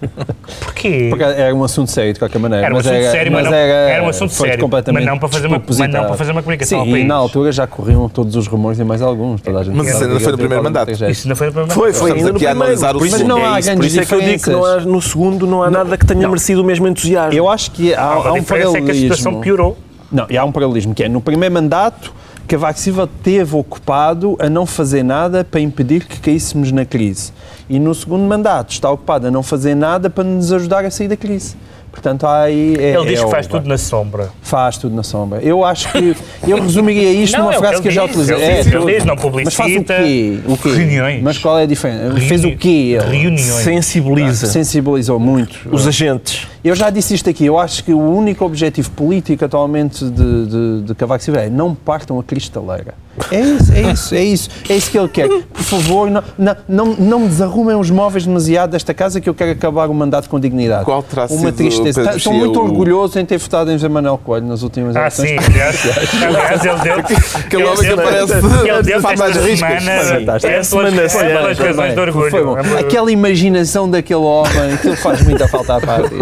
Porquê? Porque era um assunto sério, de qualquer maneira. Era um mas assunto sério, mas não- era um assunto foi sério, completamente mas não para fazer uma- mas não para fazer uma comunicação Sim, ao e país. na altura já corriam todos os rumores e mais alguns. Toda a gente Mas isso ainda foi no primeiro mandato. Isso não foi no primeiro Foi, mandato. foi Estamos ainda no primeiro. Analisar o Por isso segundo. é Mas não há isso, grandes Por isso é que eu digo que não há, no segundo não há nada que tenha merecido o mesmo entusiasmo. Eu acho que há, há A um diferença é que a situação paralelismo. piorou. Não, e há um paralelismo que é no primeiro mandato Cavaco Silva teve ocupado a não fazer nada para impedir que caíssemos na crise. E no segundo mandato está ocupado a não fazer nada para nos ajudar a sair da crise. Portanto, há aí. É, Ele diz é que faz tudo na sombra. Faz tudo na sombra. Eu acho que. Eu resumiria isto Não, numa é frase que que eu já utilizei. ele É, diz, ele tudo. diz, não Mas faz o publicita. quê? O quê? Reuniões. Mas qual é a diferença? Fez o quê? ele? Reuniões. Sensibiliza Sensibilizou muito. os agentes. Eu já disse isto aqui, eu acho que o único objetivo político atualmente de, de, de Cavaco Silva é não partam a cristaleira. É isso, é isso, é isso, é isso que ele quer. Por favor, não, não, não, não desarrumem os móveis demasiado desta casa que eu quero acabar o mandato com dignidade. Qual terá Uma sido, tristeza. Pedro Estou Mexia, muito o- orgulhoso em ter votado em José Manuel Coelho nas últimas Ah, eleições. sim, aliás, aliás ele deu. Aquele ele homem que aparece Ele deu faz mais esta riscas. semana. Fantástico. É É a semana é razões de orgulho. Foi bom. É Aquela imaginação daquele homem, aquilo faz muita falta à parte.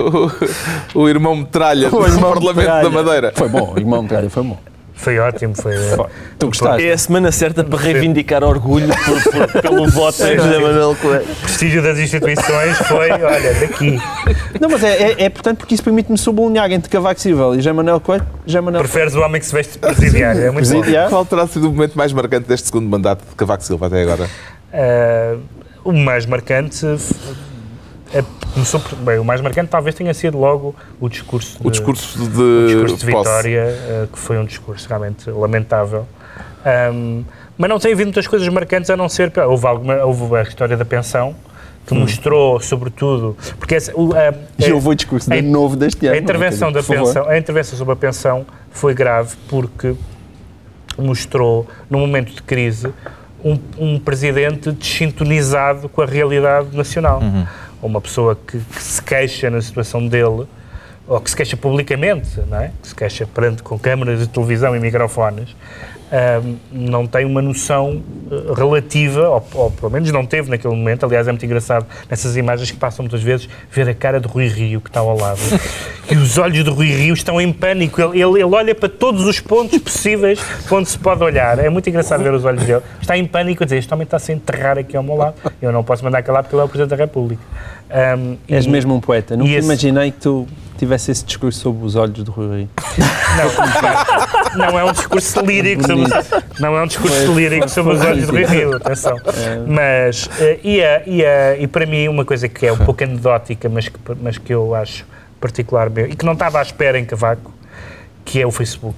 O, o irmão metralha do Parlamento da Madeira. Foi bom, o irmão Metralha foi bom. Foi ótimo, foi. Tu gostaste? É a semana certa para reivindicar orgulho por- por- pelo voto em José Manuel Coelho. O prestígio das instituições foi, olha, daqui. Não, mas é, é, é portanto porque isso permite-me sublinhar entre Cavaco Silva e José Manuel Coelho. José Manuel Preferes o homem que se veste presidiário. É muito bom. Presidiário. Qual terá sido o momento mais marcante deste segundo mandato de Cavaco Silva até agora? Ah, o mais marcante. É- começou por- bem, o mais marcante talvez tenha sido logo o discurso O de- discurso de, o discurso de. Vitória, eh, que foi um discurso realmente lamentável. Ahm, mas não tem havido muitas coisas marcantes a não ser. Houve, alguma, houve a história da pensão, que Hum. mostrou, sobretudo. Porque essa, o, a, E a- houve o discurso de novo deste ano. a intervenção da favor. pensão, a intervenção sobre a pensão foi grave porque mostrou, num momento de crise, um, um presidente desintonizado com a realidade nacional. Uma pessoa que, que se queixa na situação dele, ou que se queixa publicamente, não é? que se queixa perante, com câmaras de televisão e microfones, não tem uma noção eh, relativa, ou, ou pelo menos não teve naquele momento. Aliás, é muito engraçado nessas imagens que passam muitas vezes ver a cara de Rui Rio que está ao lado e os olhos de Rui Rio estão em pânico. Ele, ele, ele olha para todos os pontos possíveis onde se pode olhar. É muito engraçado ver os olhos dele. Está em pânico a dizer: Este homem está a se enterrar aqui ao meu lado. Eu não posso mandar calar porque ele é o Presidente da República. Ahm, És e- mesmo um poeta. Nunca esse- imaginei que tu tivesse esse discurso sobre os olhos do Rui Rio. Não, não é um discurso lírico sobre, não é um discurso lírico sobre os olhos do Rui Rio, atenção. Mas, eh, e, a- e, a- e para mim, uma coisa que é um pouco anedótica, mas que, mas que eu acho particularmente, e que não estava à espera em Cavaco, que é o Facebook.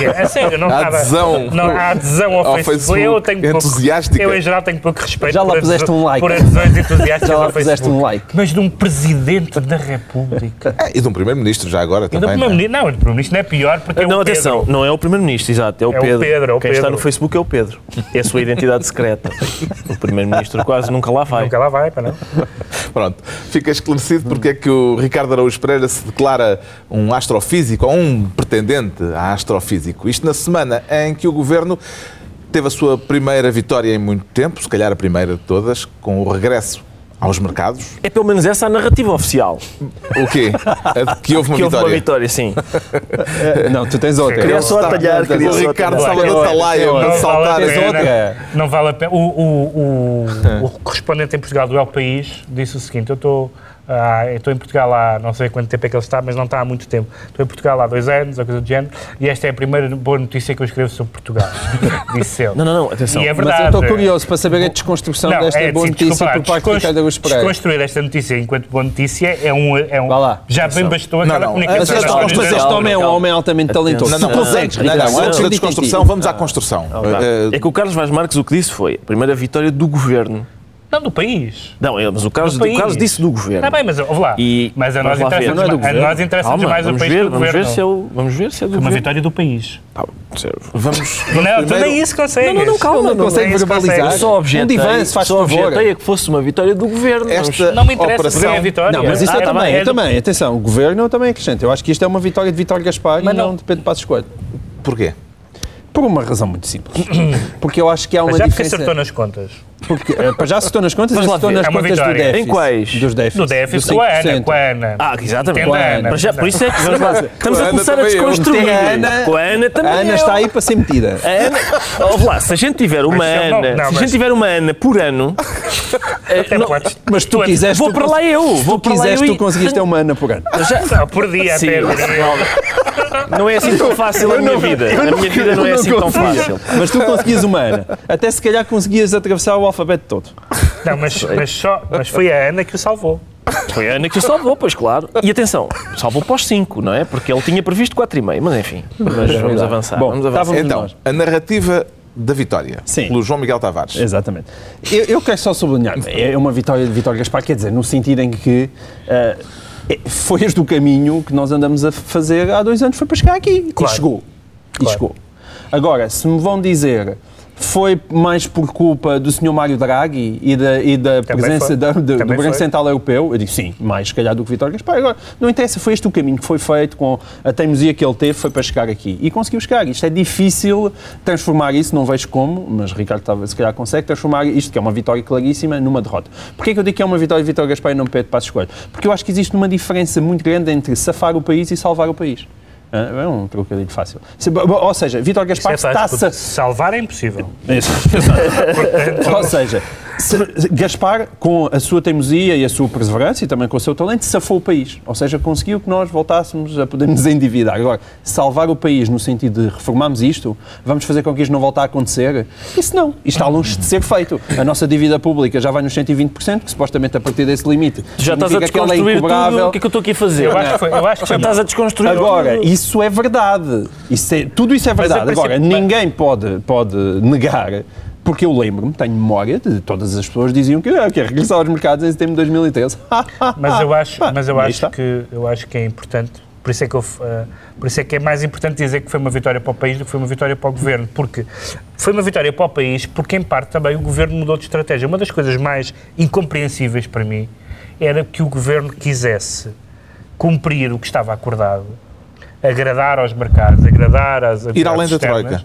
É, a sério, não A adesão não, a adesão ao, ao Facebook. Facebook Eu tenho pouco, entusiástica. Eu, em geral, tenho pouco respeito Já lá puseste um like. por adesões entusiásticas Já lá puseste um like. Mas de um Presidente da República. É, e de um primeiro-ministro já agora E do também. não é? Primeiro-Ministro, não, o Primeiro-Ministro não é pior porque é Não, o atenção, Pedro. não é o Primeiro-Ministro, exato, é o É o Pedro. Pedro, é o Quem está Pedro. no Facebook é o Pedro. É a sua identidade secreta. O Primeiro-Ministro quase nunca lá vai. Nunca lá vai, para não. Pronto, fica esclarecido porque é que o Ricardo Araújo Pereira se declara um astrofísico ou um pretendente a astrofísico. Isto na semana em que o governo teve a sua primeira vitória em muito tempo, se calhar a primeira de todas, com o regresso aos mercados. É pelo menos essa a narrativa oficial. O quê? A de que houve uma que houve vitória. uma vitória, sim. Não, tu tens outra. Queria só atalhar, queria O só Ricardo. Salvador Talaia Não a vale saltar. a pena. outra. Não vale a pena. O, o, o, o correspondente em Portugal do El País disse o seguinte: eu estou. Ah, estou em Portugal há não sei quanto tempo é que ele está, mas não está há muito tempo. Estou em Portugal há dois anos, ou coisa do género, e esta é a primeira boa notícia que eu escrevo sobre Portugal. Disse ele. Não, não, não, atenção. E é Mas verdade. eu estou curioso para saber a desconstrução Não, desta é, boa sim, notícia por parte de Ricardo Pereira. Desconstruir esta notícia enquanto boa notícia é um. É um Vá lá. Já bem bastou aquela Não, não, Mas comunicação. este, Calma, mas este homem é um homem altamente talentoso. Não, não, consegues, não, não, Ricardo. antes da desconstrução, vamos à construção. Eh, É que o Carlos Vaz Marques o que disse foi a primeira vitória do governo. Não, do país. Não, é, mas o Carlos, Do o país. disse do governo. Está bem, mas ouve lá. E- mas a vamos nós lá ver. interessa-nos Não é do mais, a governo. nós interessa Calma, mais o vamos país ver, que o vamos ver, governo. se é o, vamos ver se é do Uma governo. vitória do país. Tá, sério. Vamos. Não, tu nem isso consegues. Não, não, não, calma, Não não consegue verbalizar. Eu só objetei, Um divã, se faz só objetei a que fosse uma vitória do governo. Esta Não me interessa operação. se é a vitória. Não, mas isso Ah, é tá também, é do- também. Atenção, o governo eu também acrescento. Eu acho que isto é uma vitória de Vitório Gaspar Mas e não- de Passos Coelho. Porquê? Por uma razão muito simples. Porque eu acho que há uma Mas já porque diferença... acertou nas contas. Porque, eh, para já acertou nas contas, acertou ver. nas É contas do vitória. déficit. Em quais? Dos déficits. No déficit do com a Ana. 5%. Com a Ana. Ah, exatamente. Entendo a Ana. Mas já, por isso é que vamos lá. Estamos Com a a Ana começar a eu. desconstruir. Tem a Ana- Com a Ana também. A Ana eu. está aí para ser metida. A Ana, ouve lá, se a gente tiver uma Mas se eu não- Ana, não, se a gente tiver uma Ana por ano, Até não- podes- Mas tu tu- quiseste... vou para lá eu. Se Vou tu quiseste, eu tu conseguiste ter uma Ana por ano. Não, por dia até. por não é assim tão fácil a minha vida. A minha vida não é assim tão fácil. Mas tu conseguias uma Ana. Até se calhar conseguias atravessar o alfabeto todo. Não, mas, mas, só, mas foi a Ana que o salvou. Foi a Ana que o salvou, pois claro. E atenção, salvou para os 5, não é? Porque ele tinha previsto 4,5, mas enfim. Mas vamos avançar. Bom, vamos avançar. Então, nós. a narrativa da vitória. Sim. Pelo João Miguel Tavares. Exatamente. Eu, eu quero só sublinhar, é uma vitória de Vitório Gaspar, quer dizer, no sentido em que é- foi este o caminho que nós andamos a fazer há dois anos, foi para chegar aqui. Claro. E chegou. E Claro. chegou. Agora, se me vão dizer foi mais por culpa do Sr. Mário Draghi e da, e da Também presença da- do- do Banco. Central Europeu, eu digo sim, mais se calhar do que Vitório Gaspar. Agora, não interessa, foi este o caminho que foi feito com a teimosia que ele teve, foi para chegar aqui. E conseguiu chegar. Isto é difícil transformar isso, não vejo como, mas Ricardo talvez se calhar consegue transformar isto, que é uma vitória claríssima, numa derrota. Porquê é que eu digo que é uma vitória de Vitório Gaspar e não Pedro Passos Coelho? Porque eu acho que existe uma diferença muito grande entre safar o país e salvar o país. Ah, É um trocadilho fácil. Se- Ou seja, Isso Gaspar é está-se salvar é impossível. isso. Ou seja, se- Gaspar, com a sua teimosia e a sua perseverança e também com o seu talento, safou o país. Ou seja, conseguiu que nós voltássemos a poder nos endividar. Agora, salvar o país no sentido de reformarmos isto, vamos fazer com que isto não volte a acontecer, isso não. Isto está longe de ser feito. A nossa dívida pública já vai nos 120%, que supostamente a partir desse limite Já estás a que é desconstruir incobrável. tudo. O que é que eu estou aqui a fazer? Eu acho que foi. Eu acho que Já estás a desconstruir Agora, tudo. Isso é verdade. Isso é- tudo isso é verdade. Agora, ninguém pode, pode negar, porque eu lembro-me, tenho memória de todas as pessoas diziam que quer regressar aos mercados em setembro de 2013. Mas eu acho, mas eu acho que eu acho que é importante. Por isso é que eu, eh, por isso é que é mais importante dizer que foi uma vitória para o país do que foi uma vitória para o governo, porque foi uma vitória para o país, porque em parte também o governo mudou de estratégia. Uma das coisas mais incompreensíveis para mim era que o governo quisesse cumprir o que estava acordado, agradar aos mercados, agradar às Ir além da externas.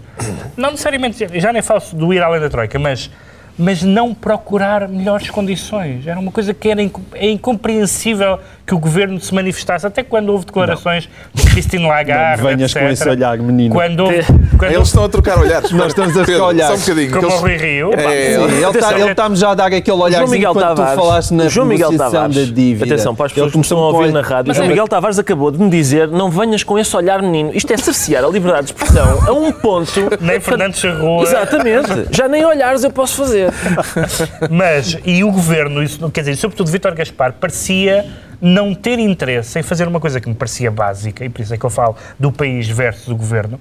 Não necessariamente, já nem falo do ir além da troika, mas mas não procurar melhores condições. Era uma coisa que era inco- é incompreensível que o governo se manifestasse, até quando houve declarações de Christine Lagarde, Não venhas etc. com esse olhar, menino. Quando houve, quando Eles estão a trocar olhares. Nós estamos a trocar olhares. Só um bocadinho. como que o eles- Rui Rio, É, Sim, ele está Atenção. ele está-me já a dar aquele Miguel quando Tavares, tu falaste na o João Miguel negociação Tavares, da dívida. atenção para as pessoas que me estão a ouvir na rádio, Mas João é- Miguel Tavares acabou de me dizer não venhas com esse olhar menino. Isto é cercear a liberdade de expressão a um ponto... nem Fernando Charrua. Exatamente. Já nem olhares eu posso fazer. Mas, e o governo, isso, quer dizer, sobretudo Vítor Gaspar, parecia não ter interesse em fazer uma coisa que me parecia básica, e por isso é que eu falo do país versus o governo,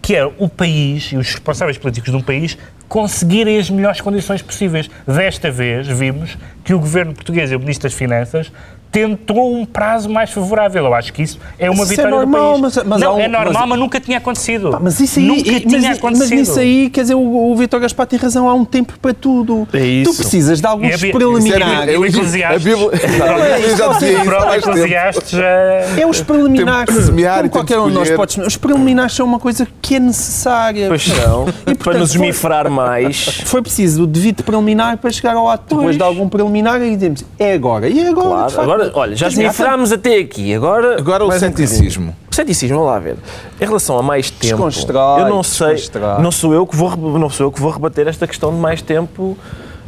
que é o país e os responsáveis políticos de um país conseguirem as melhores condições possíveis. Desta vez vimos que o governo português e o Ministro das Finanças tentou um prazo mais favorável. Eu acho que isso é uma Isso é vitória normal, do país. mas- mas não, um- é normal, mas- mas, nunca tinha acontecido. Pá, Mas isso aí, nunca mas, tinha mas acontecido. nisso aí, quer dizer, o, o Vitor Gaspar tem razão, há um tempo para tudo. É isso. Tu precisas de E alguns preliminares. e o A isso. Eclesiastes já... É os preliminares. Semear e qualquer que um de nós pode. Os preliminares são uma coisa que é necessária. Pois não. E, para portanto, nos foi- esmifrar mais. Foi preciso o devido preliminar para chegar ao ato. Depois de algum preliminar, aí dizemos, é agora. E é agora, de Claro. facto. Agora, olha, já esmifrámos até aqui. Agora, Agora o um ceticismo. O ceticismo, vamos lá ver. Em relação a mais tempo, eu não sei, não sou eu que vou não sou eu que vou rebater esta questão de mais tempo,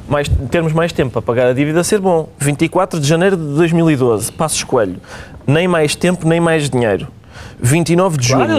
mais termos mais tempo para pagar a dívida ser bom. 24 de janeiro de 2012, Passos Coelho. Nem mais tempo, nem mais dinheiro. 29 de Claro.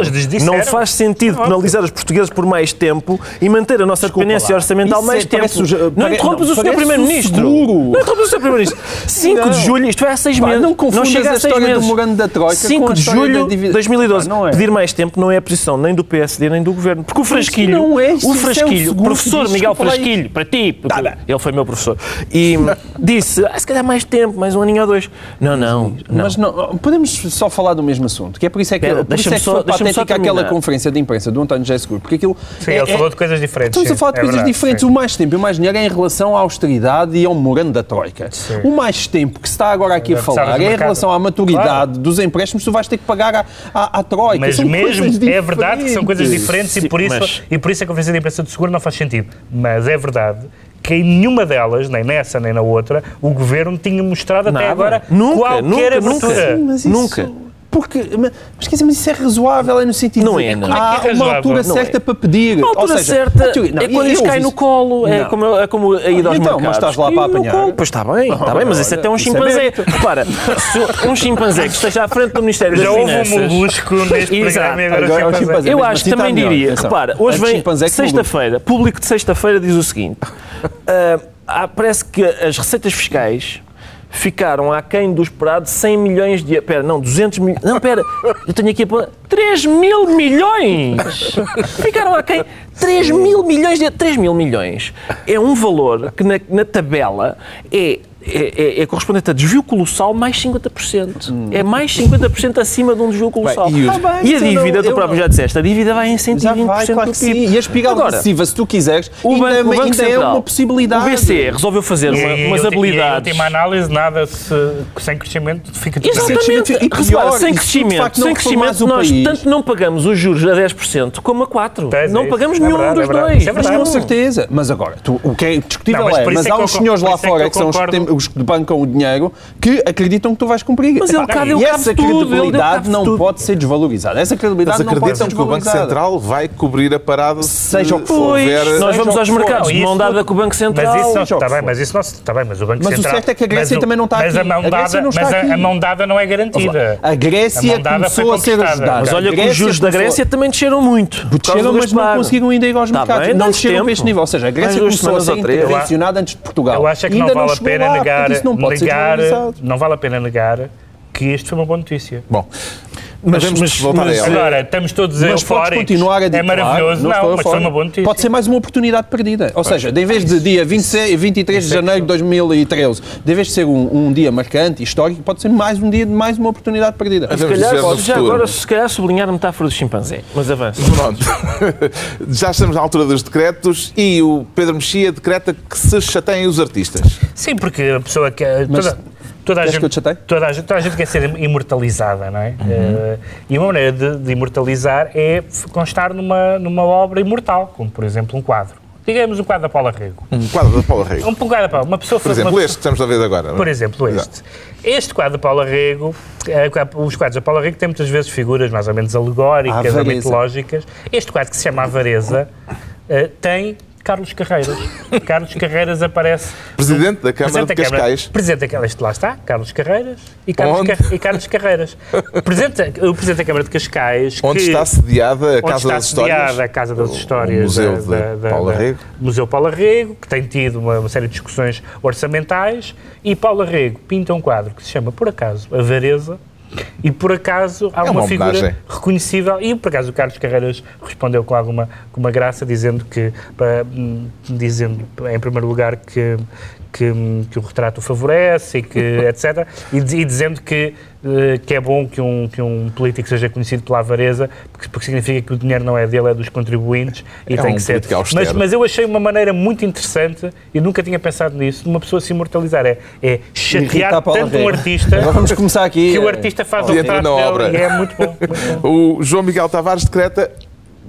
Não faz sentido penalizar os portugueses por mais tempo e manter a nossa dependência lá. orçamental Isso mais é- tempo. parece não interrompas não, o Sr. Primeiro-Ministro. Não Não interrompas o Sr. Primeiro-Ministro. 5 Não. de julho, isto é há 6 Pá, meses. não confundas chega a seis história do meses. Morando da Troika 5 com a de julho da de divisa- 2012. Pá, não é. Pedir mais tempo não é a posição nem do PSD nem do Governo. Porque o Frasquilho, não é, o isso é o Frasquilho, professor Miguel. Frasquilho, para ti, porque ele foi meu professor, e disse, ah, se calhar mais tempo, mais um aninho ou dois. Não, não, não. Mas não, podemos só falar do mesmo assunto, que é por isso é que, Espera, por isso deixa-me é que só- foi deixa-me só aquela conferência de imprensa do António José Seguro, porque aquilo... Sim, é- ele é- falou de coisas diferentes. Estamos a sim, falar de é coisas verdade, diferentes. sim. O mais tempo e o mais dinheiro é em relação à austeridade e ao memorando da Troika. O mais tempo que se está agora aqui a falar é em relação à maturidade Claro. dos empréstimos que tu vais ter que pagar à, à, à Troika. Mas São mesmo é verdade que são coisas diferentes. e Sim, por, isso, mas- e por isso a conferência de imprensa do seguro não faz sentido. Mas é verdade que em nenhuma delas, nem nessa nem na outra, o governo tinha mostrado até Nada. agora Nunca, qualquer nunca, abertura. nunca. Mas isso- Nunca. Porque, mas, mas, quer dizer, mas isso é razoável, é no sentido Não de é, não. É que é há uma razoável? altura Não certa é. para pedir. A altura Ou seja, certa teoria- não, é quando no colo, é Não. como, é como a ida aos Então, mas mercados. estás lá para apanhar. colo, Pois está bem, está bem, mas isso até é um Isso é chimpanzé. Repara, se um chimpanzé que esteja à frente do Ministério Já das houve um Finanças... molusco neste programa agora, Agora é o chimpanzé. chimpanzé. Eu Mas acho também diria, repara, hoje vem sexta-feira, público de sexta-feira diz o seguinte, há- parece que as receitas fiscais ficaram aquém do esperado 100 milhões de... Pera, não, 200 milhões... Não, pera, eu tenho aqui a... 3 mil milhões! Ficaram aquém 3 mil milhões de... 3 mil milhões é um valor que na, na tabela é... É, é- é correspondente a desvio colossal mais 50%. É mais 50% acima de um desvio colossal. e os- Tá bem, e a então não- dívida, tu eu próprio não- já disseste, a dívida vai em 120% Já vai, claro do que sim. PIB. E a espiral Agora, se tu quiseres, o ainda, Banco, o Banco ainda é Central, uma possibilidade. o BCE resolveu fazer uma, umas habilidades. E a última análise, nada se, sem crescimento fica bem. Exatamente. E Repara, pior, sem se tu, de crescimento, facto, não sem crescimento nós país- tanto não pagamos os juros a 10% como a 4%. Pois é não pagamos É nenhum verdade, dos é dois. É com certeza. Mas agora, tu, o que é discutível Não, mas é, mas é há uns senhores lá é fora que, são os que, têm- os que bancam o dinheiro que acreditam que tu vais cumprir. Mas ele cá e deu essa tudo, credibilidade de não tudo. pode ser desvalorizada. Essa credibilidade não pode ser acreditam que o Banco desvalorizada. Central vai cobrir a parada Seja o que for. houver... Nós vamos aos o mercados de mão dada com o Banco Central. Mas isso o está bem, mas isso não está bem, mas o Banco Mas o Central. certo é que a Grécia mas o- também não está mas aqui. A mão A Grécia dada, não está mas a- aqui. a mão dada não é garantida. A Grécia mão dada foi começou a ser ajudada. Mas A olha que os juros da Grécia também desceram muito. Desceram, mas não conseguiram ainda ir aos Tá mercados. não desceram para este nível. Ou seja, a Grécia começou a ser intervencionada antes de Portugal. Eu acho é que Ainda não vale a pena negar, não negar, não vale a pena negar que isto foi uma boa notícia. Bom, mas, Mas- vamos mas- voltar mas- a ela. Agora, estamos todos Mas podes eufóricos. continuar a dizer, É maravilhoso. Não, estou mas foi uma boa notícia. Pode ser mais uma oportunidade perdida. Ou seja, de em vez de dia 26, 23 de janeiro de 2013, de vez de ser um, um dia marcante, histórico, pode ser mais um dia de mais uma oportunidade perdida. Se calhar, no já agora, se calhar, sublinhar a metáfora do chimpanzé. Mas avança. Pronto. Já estamos na altura dos decretos e o Pedro Mexia decreta que se chateiem os artistas. Sim, porque a pessoa que. Mas Toda, toda, a queres que eu gente, te toda, a gente, toda a gente quer ser imortalizada, não é? Uhum. Eh, e uma maneira de, de imortalizar é constar numa, numa obra imortal, como por exemplo um quadro. Digamos um quadro da Paula Rego. Um quadro da Paula Rego. Um quadro da Paula. Uma pessoa Por exemplo, uma este que estamos a ver agora. Por exemplo, este. Este quadro da Paula Rego, eh, os quadros da Paula Rego têm muitas vezes figuras mais ou menos alegóricas ou mitológicas. Este quadro que se chama Avareza eh, tem Carlos Carreiras. Carlos Carreiras aparece. Presidente da Câmara Presidente de da Câmara- Cascais. Presidente da Câmara, lá está, Carlos Carreiras e Carlos? Car- e Carlos Carreiras. Presidente, o Presidente da Câmara de Cascais. Onde que- está sediada a Casa das Histórias. a Casa das Histórias O Museu da- da- da- Paula Rego. Museu Paula Rego, que tem tido uma, uma série de discussões orçamentais, e Paula Rego pinta um quadro que se chama, por acaso, Avareza, e por acaso há É uma uma, figura reconhecível, e por acaso o Carlos Carreiras respondeu com alguma com uma graça, dizendo que, hum, dizendo em primeiro lugar que, que, que o retrato favorece, e que, etc., e, e dizendo que, eh, que é bom que um, que um político seja conhecido pela avareza, porque, porque significa que o dinheiro não é dele, é dos contribuintes, e É tem um que ser. Mas, mas eu achei uma maneira muito interessante, e nunca tinha pensado nisso, de uma pessoa se imortalizar. É, é chatear tanto um artista Agora vamos começar aqui. que o eh, artista faz o retrato dele obra. e é muito bom. Muito bom. O João Miguel Tavares decreta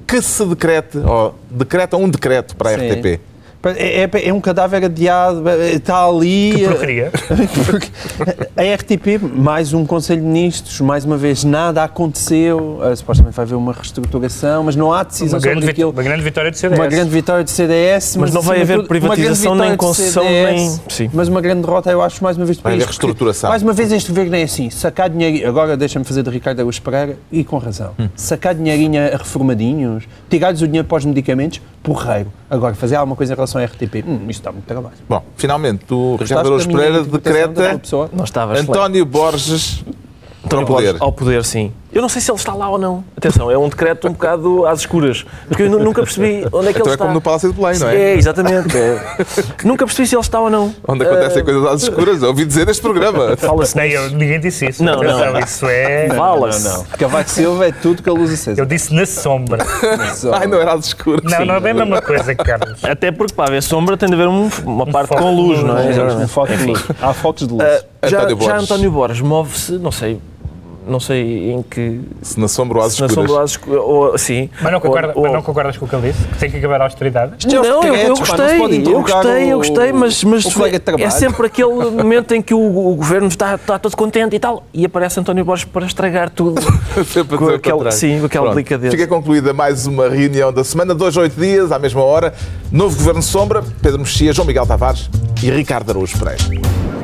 que se decrete, ou decreta um decreto para a Sim. RTP. É, é- é um cadáver adiado, está ali. Que eh, porcaria. A RTP, mais um Conselho de Ministros, mais uma vez, nada aconteceu. eh, supostamente vai haver uma reestruturação, mas não há decisão Uma sobre aquilo. uma grande vitória do CDS. Uma grande vitória do CDS, Mas não vai haver privatização, nem concessão, CDS, nem- Sim. Mas uma grande derrota, eu acho, mais uma vez, do país. reestruturação. Mais uma vez, este governo é assim: sacar dinheiro. Agora deixa-me fazer de Ricardo Araújo Pereira, e com razão. Hum. Sacar dinheirinho a reformadinhos, tirar-lhes o dinheiro para os medicamentos, porreiro. Agora, fazer alguma coisa em relação relação à RTP. Hum, isto dá muito trabalho. Bom, finalmente, o Ricardo Araújo Pereira decreta. António Borges ao poder. Borges ao poder, sim. Eu não sei se ele está lá ou não. Atenção, é um decreto um bocado às escuras. Porque eu nu- nunca percebi onde é que Então ele é está. como no Palácio de Belém, não é? É, exatamente. é. nunca percebi se ele está ou não. Onde acontecem coisas às escuras. Eu ouvi dizer neste programa. Fala-se Nem eu, ninguém disse isso. Não, não. Atenção, Isso é. Fala-se. Não, não. Cavaco Silva é tudo que a luz acesa. Eu disse na sombra. Ai, não era às escuras. Não, não é bem a mesma coisa, Carlos. Até porque para haver sombra tem de haver um- uma parte foco com luz, de não é? luz. Um foco de luz. Há focos de luz. Ah, já, António já Borges move-se, não sei, não sei em que. Se na sombra ou às se na escuras. sombra às escuras. Ou, sim. Mas não, concorda, Ou- mas não ou- concordas com o que ele disse? Que tem que acabar a austeridade? Isto é os Não, eu, eu pá, não gostei, eu gostei, eu gostei, mas, mas é sempre aquele momento em que o, o governo está, está todo contente e tal, e aparece António Borges para estragar tudo. Sempre a Com trás. sim, com aquela delicadeza. Fica concluída mais uma reunião da semana, dois, oito dias, à mesma hora. Novo Governo Sombra, Pedro Mexia, João Miguel Tavares e Ricardo Araújo Pereira.